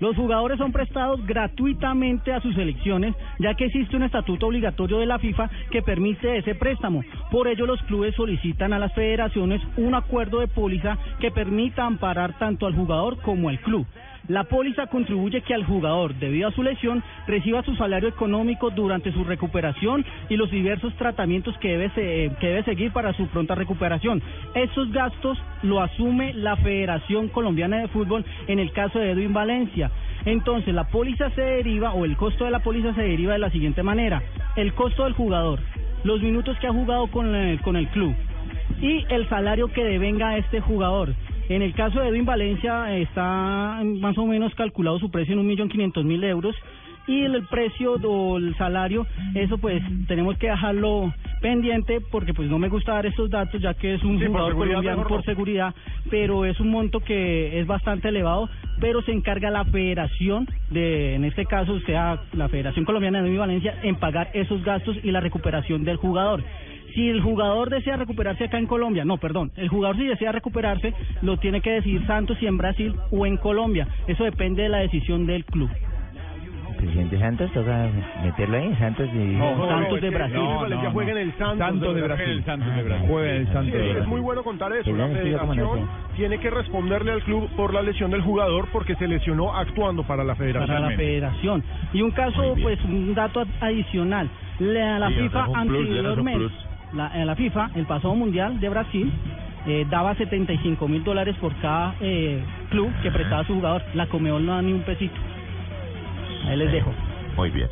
Los jugadores son prestados gratuitamente a sus selecciones, ya que existe un estatuto obligatorio de la FIFA que permite ese préstamo. Por ello, los clubes solicitan a las federaciones un acuerdo de póliza que permita amparar tanto al jugador como al club. La póliza contribuye que al jugador, debido a su lesión, reciba su salario económico durante su recuperación y los diversos tratamientos que debe, se- que debe seguir para su pronta recuperación. Esos gastos lo asume la Federación Colombiana de Fútbol en el caso de Edwin Valencia. Entonces, la póliza se deriva, o el costo de la póliza se deriva de la siguiente manera. El costo del jugador, los minutos que ha jugado con el, con el club y el salario que devenga este jugador. En el caso de Edwin Valencia está más o menos calculado su precio en un millón quinientos mil euros y el precio o el salario, eso pues tenemos que dejarlo pendiente porque pues no me gusta dar estos datos ya que es un Sí, jugador colombiano mejor por seguridad, pero es un monto que es bastante elevado, pero se encarga la federación de, en este caso, sea, la Federación Colombiana de Edwin Valencia, en pagar esos gastos y la recuperación del jugador. Si el jugador desea recuperarse acá en Colombia, no, perdón, el jugador si desea recuperarse lo tiene que decidir Santos si en Brasil o en Colombia. Eso depende de la decisión del club. Presidente Santos, toca meterlo ahí, Santos y... No, Santos de Brasil. No, juega en el Santos, Santos de Brasil. Santos de Brasil. Juega en el Santos Sí, de es Brasil. muy bueno contar eso. La federación no tiene que responderle al club por la lesión del jugador porque se lesionó actuando para la federación. para la federación. Y un caso, pues un dato ad- adicional. La, la Sí, FIFA no es anteriormente. La, eh, la FIFA, el pasado mundial de Brasil, eh, daba 75 mil dólares por cada eh, club que prestaba a su jugador. La Comeol no da ni un pesito. Ahí les dejo. Muy bien.